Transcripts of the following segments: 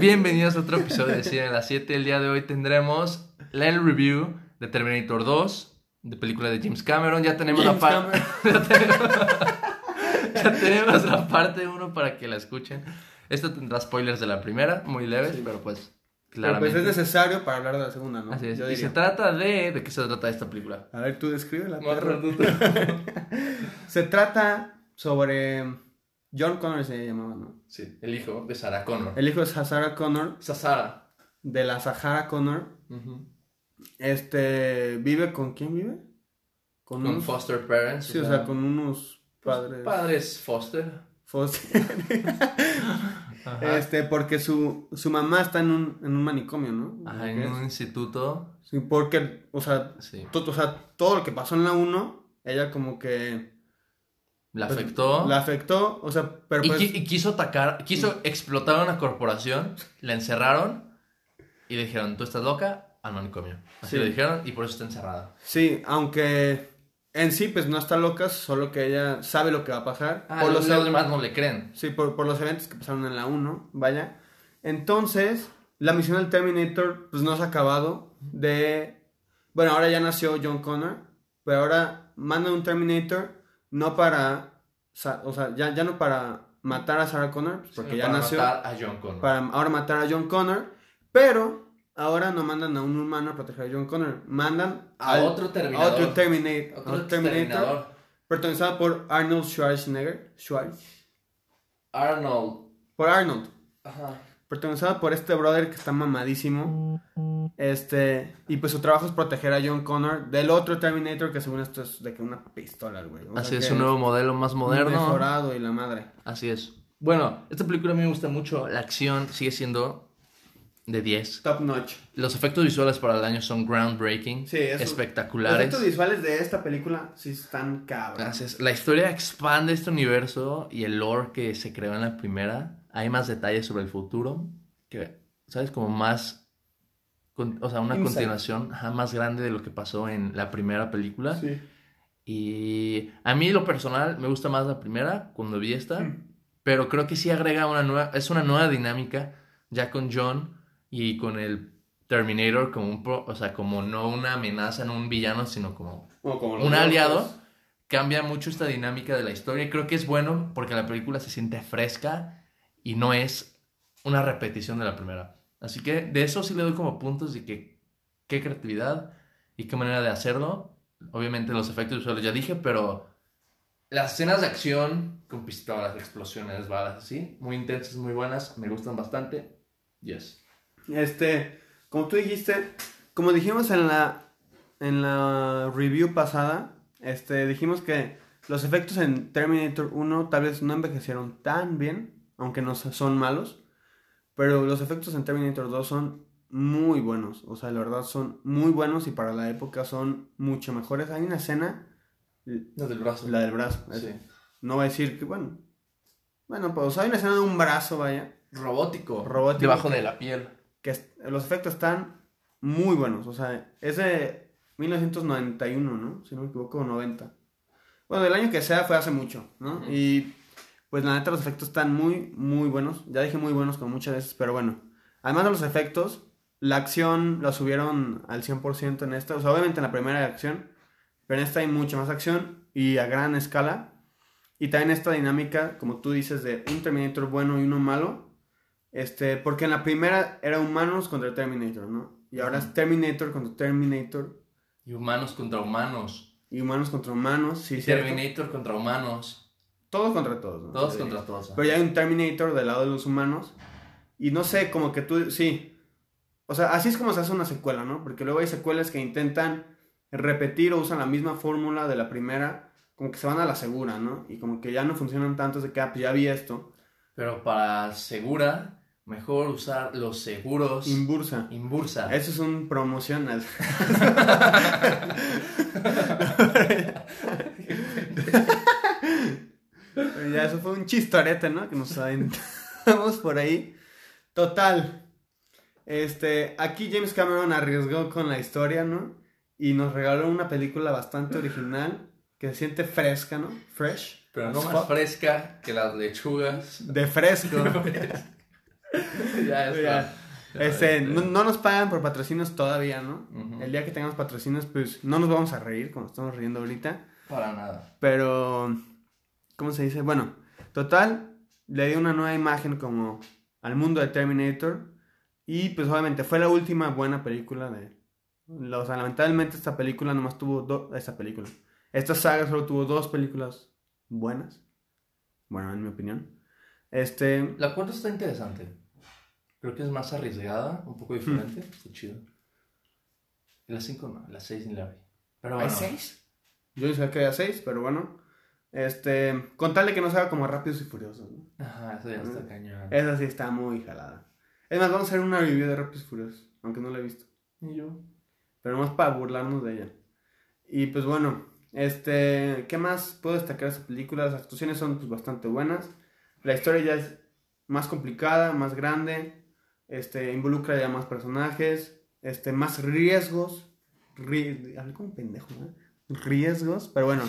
Bienvenidos a otro episodio de Cine a las 7. El día de hoy tendremos la review de Terminator 2, de película de James Cameron. Ya tenemos la James parte. ya, tenemos... ya tenemos la parte 1 para que la escuchen. Esto tendrá spoilers de la primera, muy leves, pero pues Pero claramente. pues es necesario para hablar de la segunda, ¿no? Así es. Yo Y diría. se trata de. ¿De qué se trata esta película? A ver, tú describe la Otro- Se trata sobre John Connor se llamaba, ¿no? Sí, el hijo de Sarah Connor. El hijo de Sarah Connor, Sara. de la Sahara Connor. Este vive con quién vive? Con, Con unos foster parents. Sí, o sea, con unos padres. Padres foster. foster. Este, porque su, su mamá está en un, en un manicomio, ¿no? Ajá, en un instituto. Sí, porque, o sea, Sí. o sea, todo lo que pasó en la 1, ella como que La pues, afectó. La afectó, o sea, pero Y, pues, qui- y quiso atacar, quiso explotar una corporación, la encerraron y le dijeron, tú estás loca, al manicomio. Así Sí. le dijeron y por eso está encerrada. sí, aunque en sí pues no está loca, solo que ella sabe lo que va a pasar. Ah, por los, los, demás no le creen. Sí, por, por los eventos que pasaron en la 1, vaya. Entonces, la misión del Terminator pues no se ha acabado de... Bueno, ahora ya nació John Connor, pero ahora mandan un Terminator no para... O sea, ya, ya no para matar a Sarah Connor, pues, porque Sino ya para nació... matar a John Connor. Para ahora matar a John Connor, pero ahora no mandan a un humano a proteger a John Connor, mandan A al- otro Terminador. a otro Terminator, Otro a otro Terminator protagonizado por Arnold Schwarzenegger, Schwarz, Arnold. por Arnold, Ajá. Protagonizado por este brother que está mamadísimo. Este, y pues su trabajo es proteger a John Connor del otro Terminator que según esto es de que una pistola, güey. O sea Así es, un nuevo modelo más moderno. Mejorado y la madre. Así es. Bueno, esta película a mí me gusta mucho. La acción sigue siendo de 10. Top notch. Los efectos visuales para el año son groundbreaking, Sí, eso- Los espectaculares. efectos visuales de esta película sí están cabros. Gracias. La historia expande este universo y el lore que se creó en la primera. Hay más detalles sobre el futuro. Que, ¿sabes? Como más. con- o sea, una Insight. continuación ajá, más grande de lo que pasó en la primera película. Sí. Y a mí, lo personal, me gusta más la primera cuando vi esta. Mm. Pero creo que sí agrega una nueva. Es una nueva dinámica ya con John y con el Terminator como un. pro- o sea, como no una amenaza, no un villano, sino como O como un otros. aliado cambia mucho esta dinámica de la historia y creo que es bueno porque la película se siente fresca y no es una repetición de la primera. Así que de eso sí le doy como puntos de que qué creatividad y qué manera de hacerlo. Obviamente los efectos visuales ya dije, pero las escenas de acción con pistolas, explosiones, balas así, muy intensas, muy buenas, me gustan bastante. Yes. Este, como tú dijiste, como dijimos en la en la review pasada, este, dijimos que los efectos en Terminator 1 tal vez no envejecieron tan bien, aunque no son malos, pero los efectos en Terminator 2 son muy buenos, o sea, la verdad son muy buenos y para la época son mucho mejores. Hay una escena, Los del brazo. la del brazo, Sí. no va a decir que, bueno, bueno, pues hay una escena de un brazo, vaya, Robótico. Robótico. Debajo de la piel. que los efectos están muy buenos. O sea, es de 1991, ¿no? Si no me equivoco, o 90. Bueno, del año que sea fue hace mucho, ¿no? Y pues la neta los efectos están muy, muy buenos. Ya dije muy buenos como muchas veces, pero bueno. Además de los efectos, la acción la subieron al 100% en esta. O sea, obviamente en la primera acción, pero en esta hay mucha más acción y a gran escala. Y también esta dinámica, como tú dices, de un Terminator bueno y uno malo. Este, porque en la primera era humanos contra Terminator, ¿no? Y ahora es Terminator contra Terminator Y humanos contra humanos. y humanos contra humanos, sí, cierto. Terminator contra humanos. Todos contra todos, ¿no? Todos Sí. contra todos. Pero ya hay un Terminator del lado de los humanos. Y no sé, como que tú, sí. O sea, así es como se hace una secuela, ¿no? Porque luego hay secuelas que intentan repetir o usan la misma fórmula de la primera, como que se van a la segura, ¿no? Y como que ya no funcionan tanto, es de que, ah, pues ya vi esto. Pero para segura, mejor usar los seguros Inbursa. Inbursa. Eso es un promocional. ya, eso fue un chistorete, ¿no? Que nos aventamos por ahí. Total. Este, aquí James Cameron arriesgó con la historia, ¿no? Y nos regaló una película bastante original, que se siente fresca, ¿no? Fresh. Pero no más fuck. fresca que las lechugas. De fresco. ya está. Ya. Este, no, no nos pagan por patrocinios todavía, ¿no? El día que tengamos patrocinios, pues no nos vamos a reír como estamos riendo ahorita. Para nada. Pero, ¿cómo se dice? Bueno, total, le di una nueva imagen como al mundo de Terminator. Y pues obviamente fue la última buena película de... O sea, lamentablemente esta película nomás tuvo dos... Esta película. Esta saga solo tuvo dos películas buenas. Bueno, en mi opinión. Este... La cuarta está interesante. Creo que es más arriesgada, un poco diferente. Hmm. Está chido. Y la 5 no, la 6 ni la vi. Pero bueno. seis? Yo decía que había seis, pero bueno. Este... Con tal de que no sea como Rápidos y Furiosos, ¿no? Ajá, eso ya está cañón. Esa sí está muy jalada. Es más, vamos a hacer una review de Rápidos y Furiosos, aunque no la he visto. Y yo. Pero más para burlarnos de ella. Y pues bueno, este, ¿qué más puedo destacar de esta película? Las actuaciones son pues, bastante buenas. La historia ya es más complicada, más grande. Este, involucra ya más personajes, este, más riesgos. Ri- hablé como pendejo. Riesgos, pero bueno,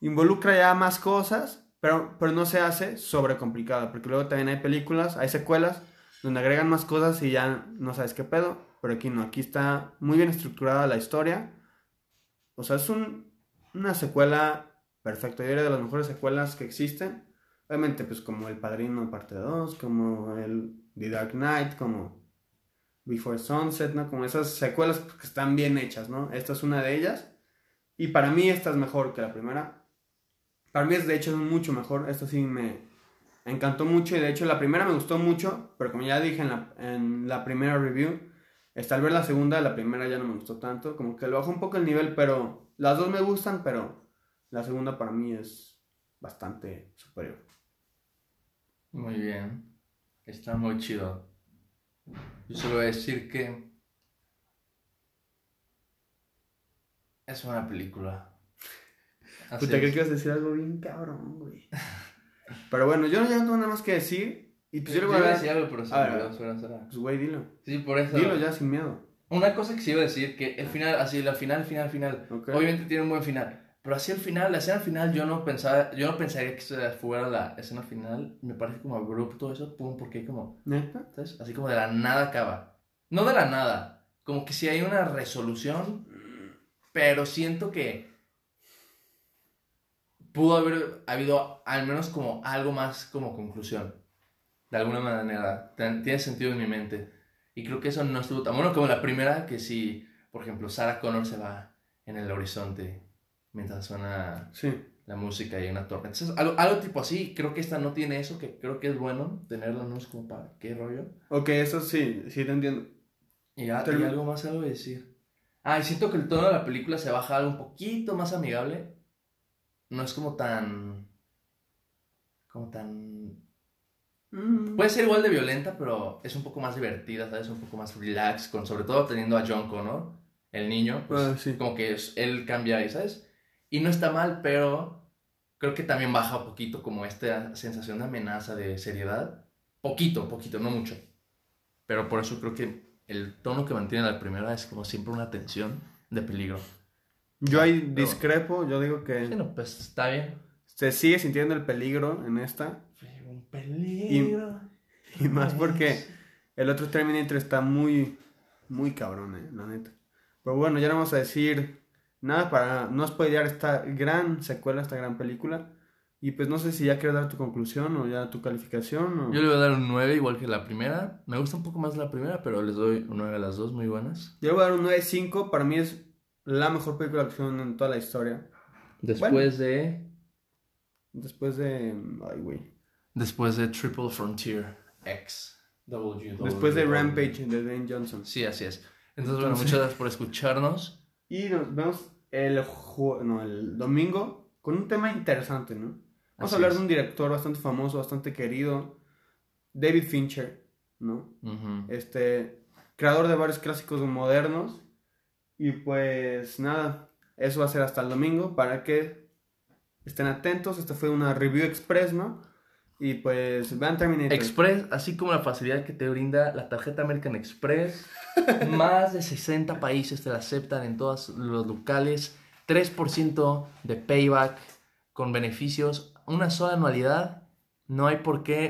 involucra ya más cosas, pero, pero no se hace sobrecomplicada, porque luego también hay películas, hay secuelas donde agregan más cosas y ya no sabes qué pedo, pero aquí no, aquí está muy bien estructurada la historia. O sea, es un, una secuela perfecta, yo diría de las mejores secuelas que existen. Obviamente, pues como El Padrino parte 2, como The Dark Knight, como Before Sunset. Como esas secuelas que están bien hechas, ¿no? Esta es una de ellas. Y para mí esta es mejor que la primera. Para mí es de hecho mucho mejor. Esta sí me encantó mucho y de hecho la primera me gustó mucho, pero como ya dije en la, en la primera review, está al ver la segunda, la primera ya no me gustó tanto. Como que le bajó un poco el nivel, pero las dos me gustan, pero la segunda para mí es bastante superior. Muy bien. Está muy chido. Yo solo voy a decir que. Es una película. Puta, creo que ibas a decir algo bien cabrón, güey. Pero bueno, yo no tengo nada más que decir. Y pues yo le voy a decir algo, pero se me olvidó. Pues güey, dilo. Sí, por eso. Dilo ya sin miedo. Una cosa que sí iba a decir, que el final, así, la final, final, final. Ok. Obviamente tiene un buen final. Pero así el final, la escena final, yo no pensaba, yo no pensaría que fuera la escena final. Me parece como abrupto eso, pum, porque hay como, ¿Neta? ¿sabes? Así como de la nada acaba. No de la nada, como que sí hay una resolución, pero siento que pudo haber habido al menos como algo más como conclusión. De alguna manera, tiene sentido en mi mente. Y creo que eso no estuvo tan bueno como la primera, que si, por ejemplo, Sarah Connor se va en el horizonte mientras suena Sí. la música y una torre. Entonces, algo, algo tipo así, creo que esta no tiene eso, que creo que es bueno tenerlo, no es como para qué rollo. Ok, eso sí, sí te entiendo. Y, a- y algo más algo de decir. Ah, y siento que el tono de la película se baja algo un poquito más amigable. No es como tan. Como tan. Mm. Puede ser igual de violenta, pero es un poco más divertida, ¿sabes? Un poco más relax, con, sobre todo teniendo a John Connor, el niño. Pues, Ah, sí. Como que es- él cambia ahí, ¿sabes? Y no está mal, pero creo que también baja un poquito como esta sensación de amenaza, de seriedad. Poquito, poquito, no mucho. Pero por eso creo que el tono que mantiene la primera es como siempre una tensión de peligro. Yo ahí Pero- discrepo, yo digo que Bueno, pues está bien. se sigue sintiendo el peligro en esta. Un peligro. Y más porque el otro Terminator está muy, muy cabrón, eh, la neta. Pero bueno, ya no vamos a decir nada para no spoilear esta gran secuela, esta gran película. Y pues no sé si ya quieres dar tu conclusión o ya tu calificación. O... Yo le voy a dar un 9 igual que la primera. Me gusta un poco más la primera, pero les doy un 9 a las dos, muy buenas. Yo le voy a dar un 9.5. Para mí es la mejor película de acción en toda la historia. Después de... Después de... Ay, güey. Después de Triple Frontier X. W, Después de W. Rampage de Dwayne Johnson. Sí, así es. Entonces, bueno, muchas gracias por escucharnos. Y nos vemos el, ju- no, el domingo con un tema interesante, ¿no? Vamos Así a hablar es. de un director bastante famoso, bastante querido, David Fincher, ¿no? Este, creador de varios clásicos modernos. Y pues nada, eso va a ser hasta el domingo para que estén atentos. Esta fue una review express, ¿no? Y pues vean Terminator. Express, así como la facilidad que te brinda la tarjeta American Express. Más de 60 países te la aceptan en todos los locales. 3% de payback con beneficios. Una sola anualidad. No hay por qué